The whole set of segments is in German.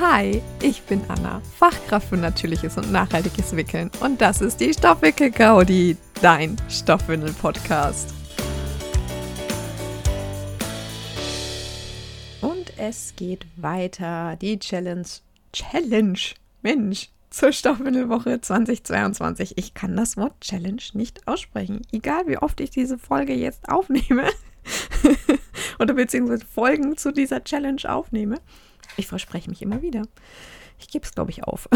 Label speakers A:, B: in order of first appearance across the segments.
A: Hi, ich bin Anna, Fachkraft für natürliches und nachhaltiges Wickeln und das ist die Stoffwickel-Gaudi, dein Stoffwindel-Podcast. Und es geht weiter, die Challenge, Challenge, Mensch, zur Stoffwindelwoche 2022. Ich kann das Wort Challenge nicht aussprechen, egal wie oft ich diese Folge jetzt aufnehme oder beziehungsweise Folgen zu dieser Challenge aufnehme. Ich verspreche mich immer wieder. Ich gebe es, glaube ich, auf.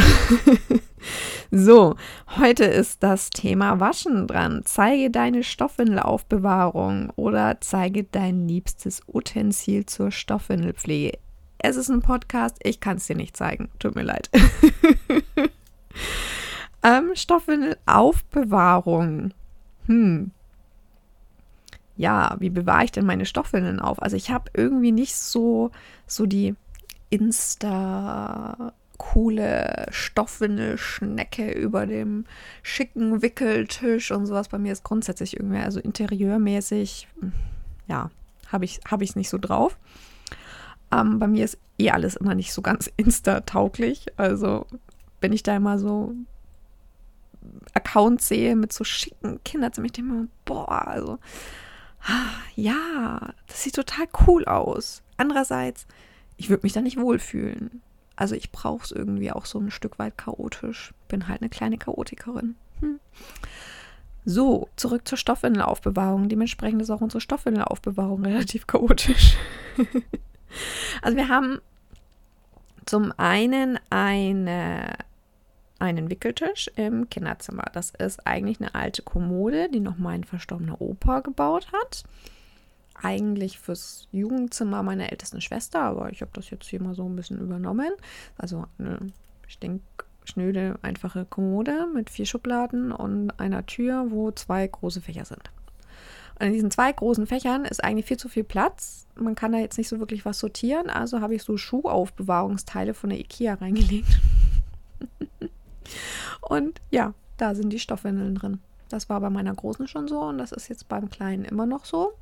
A: so, heute ist das Thema Waschen dran. Zeige deine Stoffwindelaufbewahrung oder zeige dein liebstes Utensil zur Stoffwindelpflege. Es ist ein Podcast, ich kann es dir nicht zeigen. Tut mir leid. ähm, Stoffwindelaufbewahrung. Hm. Ja, wie bewahre ich denn meine Stoffwindeln auf? Also ich habe irgendwie nicht so, so die Insta coole Stoffwindelschnecke über dem schicken Wickeltisch und sowas. Bei mir ist grundsätzlich irgendwie, also interieurmäßig, ja, habe ich es hab nicht so drauf. Ähm, bei mir ist eh alles immer nicht so ganz insta-tauglich. Also, wenn ich da immer so Accounts sehe mit so schicken Kinderzimmern, ich denke mir, boah, also, ah, ja, das sieht total cool aus. Andererseits, ich würde mich da nicht wohlfühlen. Also ich brauche es irgendwie auch so ein Stück weit chaotisch. Bin halt eine kleine Chaotikerin. Hm. So, zurück zur Stoffwindelaufbewahrung. Dementsprechend ist auch unsere Stoffwindelaufbewahrung relativ chaotisch. also wir haben zum einen eine, einen Wickeltisch im Kinderzimmer. Das ist eigentlich eine alte Kommode, die noch mein verstorbener Opa gebaut hat eigentlich fürs Jugendzimmer meiner ältesten Schwester, aber ich habe das jetzt hier mal so ein bisschen übernommen. Also eine stinkschnöde, einfache Kommode mit vier Schubladen und einer Tür, wo zwei große Fächer sind. In diesen zwei großen Fächern ist eigentlich viel zu viel Platz. Man kann da jetzt nicht so wirklich was sortieren, also habe ich so Schuhaufbewahrungsteile von der Ikea reingelegt. und ja, da sind die Stoffwindeln drin. Das war bei meiner Großen schon so und das ist jetzt beim Kleinen immer noch so.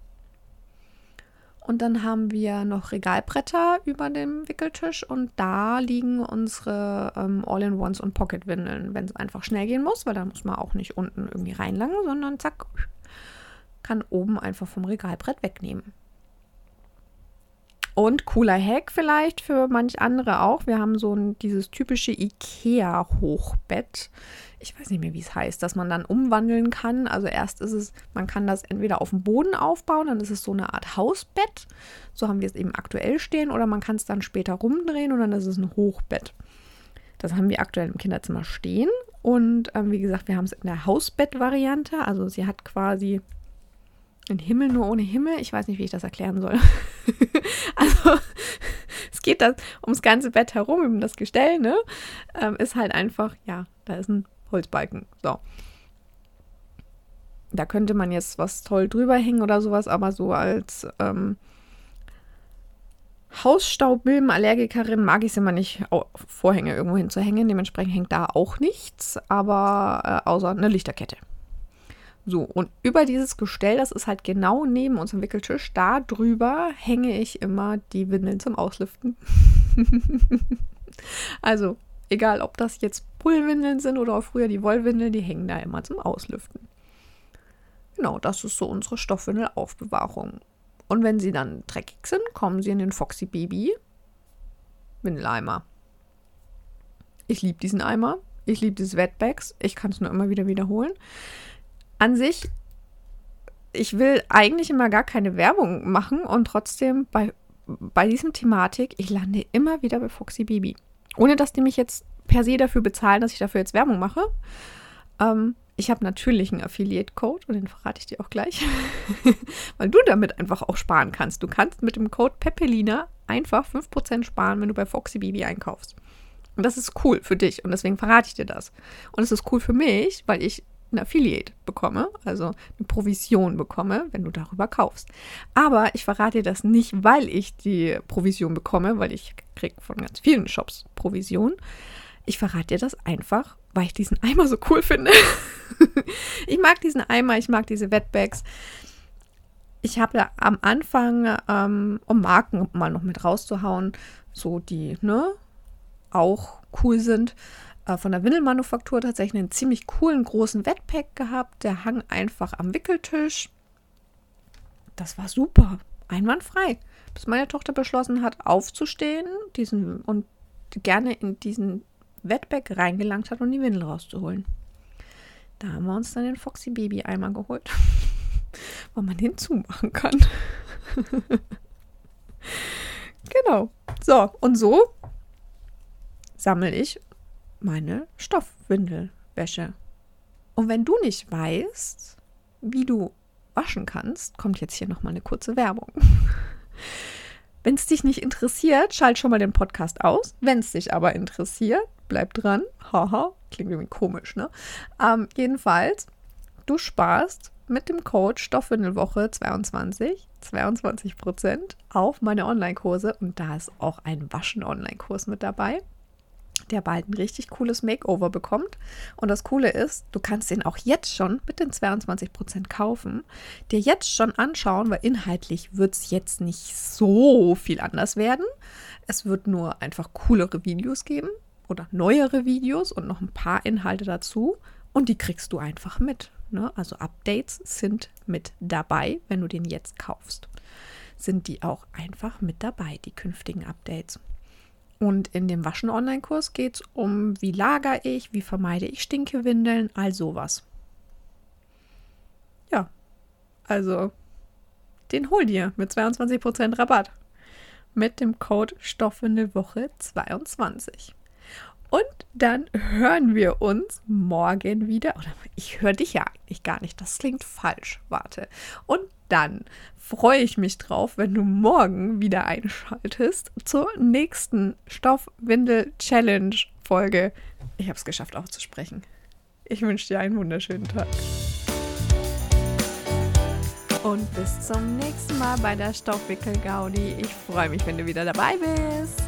A: Und dann haben wir noch Regalbretter über dem Wickeltisch und da liegen unsere ähm, All-in-Ones und Pocket-Windeln, wenn es einfach schnell gehen muss, weil da muss man auch nicht unten irgendwie reinlangen, sondern zack, kann oben einfach vom Regalbrett wegnehmen. Und cooler Hack vielleicht für manch andere auch. Wir haben so ein, dieses typische IKEA-Hochbett. Ich weiß nicht mehr, wie es heißt, dass man dann umwandeln kann. Also erst ist es, man kann das entweder auf dem Boden aufbauen, dann ist es so eine Art Hausbett. So haben wir es eben aktuell stehen. Oder man kann es dann später rumdrehen und dann ist es ein Hochbett. Das haben wir aktuell im Kinderzimmer stehen. Und ähm, wie gesagt, wir haben es in der Hausbett-Variante. Also sie hat quasi ein Himmel nur ohne Himmel. Ich weiß nicht, wie ich das erklären soll. also, es geht das ums ganze Bett herum, um das Gestell, ne? Ähm, ist halt einfach, ja, da ist ein Holzbalken. So. Da könnte man jetzt was toll drüber hängen oder sowas, aber so als ähm, Hausstaubmilbenallergikerin mag ich es immer nicht, Vorhänge irgendwo hinzuhängen. Dementsprechend hängt da auch nichts, aber äh, außer eine Lichterkette. So, und über dieses Gestell, das ist halt genau neben unserem Wickeltisch, da drüber hänge ich immer die Windeln zum Auslüften. also, egal ob das jetzt Pullwindeln sind oder auch früher die Wollwindeln, die hängen da immer zum Auslüften. Genau, das ist so unsere Stoffwindelaufbewahrung. Und wenn sie dann dreckig sind, kommen sie in den Foxy Baby Windeleimer. Ich liebe diesen Eimer. Ich liebe diese Wetbags. Ich kann es nur immer wieder wiederholen an sich, ich will eigentlich immer gar keine Werbung machen und trotzdem bei, bei diesem Thematik, ich lande immer wieder bei Foxy Baby. Ohne dass die mich jetzt per se dafür bezahlen, dass ich dafür jetzt Werbung mache. Ähm, ich habe natürlich einen Affiliate-Code und den verrate ich dir auch gleich, weil du damit einfach auch sparen kannst. Du kannst mit dem Code Pepelina einfach 5% sparen, wenn du bei Foxy Baby einkaufst. Und das ist cool für dich und deswegen verrate ich dir das. Und es ist cool für mich, weil ich ein Affiliate bekomme, also eine Provision bekomme, wenn du darüber kaufst. Aber ich verrate dir das nicht, weil ich die Provision bekomme, weil ich kriege von ganz vielen Shops Provision. Ich verrate dir das einfach, weil ich diesen Eimer so cool finde. ich mag diesen Eimer, ich mag diese Wetbags. Ich habe am Anfang, ähm, um Marken mal noch mit rauszuhauen, so die, ne, auch cool sind. Äh, von der Windelmanufaktur tatsächlich einen ziemlich coolen großen Wettpack gehabt. Der hang einfach am Wickeltisch. Das war super. Einwandfrei. Bis meine Tochter beschlossen hat, aufzustehen diesen, und gerne in diesen Wettback reingelangt hat, um die Windel rauszuholen. Da haben wir uns dann den Foxy Baby Eimer geholt, wo man den zumachen kann. genau. So, und so sammle ich meine Stoffwindelwäsche. Und wenn du nicht weißt, wie du waschen kannst, kommt jetzt hier nochmal eine kurze Werbung. Wenn es dich nicht interessiert, schalt schon mal den Podcast aus. Wenn es dich aber interessiert, bleib dran. Haha, klingt irgendwie komisch, ne? Ähm, jedenfalls, du sparst mit dem Code Stoffwindelwoche 22 22 Prozent auf meine Online-Kurse und da ist auch ein Waschen-Online-Kurs mit dabei der bald ein richtig cooles Makeover bekommt. Und das Coole ist, du kannst den auch jetzt schon mit den 22% kaufen, dir jetzt schon anschauen, weil inhaltlich wird es jetzt nicht so viel anders werden. Es wird nur einfach coolere Videos geben oder neuere Videos und noch ein paar Inhalte dazu. Und die kriegst du einfach mit. Ne? Also Updates sind mit dabei, wenn du den jetzt kaufst. Sind die auch einfach mit dabei, die künftigen Updates. Und in dem Waschen-Online-Kurs geht es um, wie lagere ich, wie vermeide ich Stinkewindeln, all sowas. Ja, also den hol dir mit 22% Rabatt. Mit dem Code Stoffwindelwoche 22. Und dann hören wir uns morgen wieder. Oder ich höre dich ja eigentlich gar nicht. Das klingt falsch. Warte. Und dann freue ich mich drauf, wenn du morgen wieder einschaltest zur nächsten Stoffwindel-Challenge-Folge. Ich habe es geschafft auszusprechen. Ich wünsche dir einen wunderschönen Tag. Und bis zum nächsten Mal bei der Stoffwickel-Gaudi. Ich freue mich, wenn du wieder dabei bist.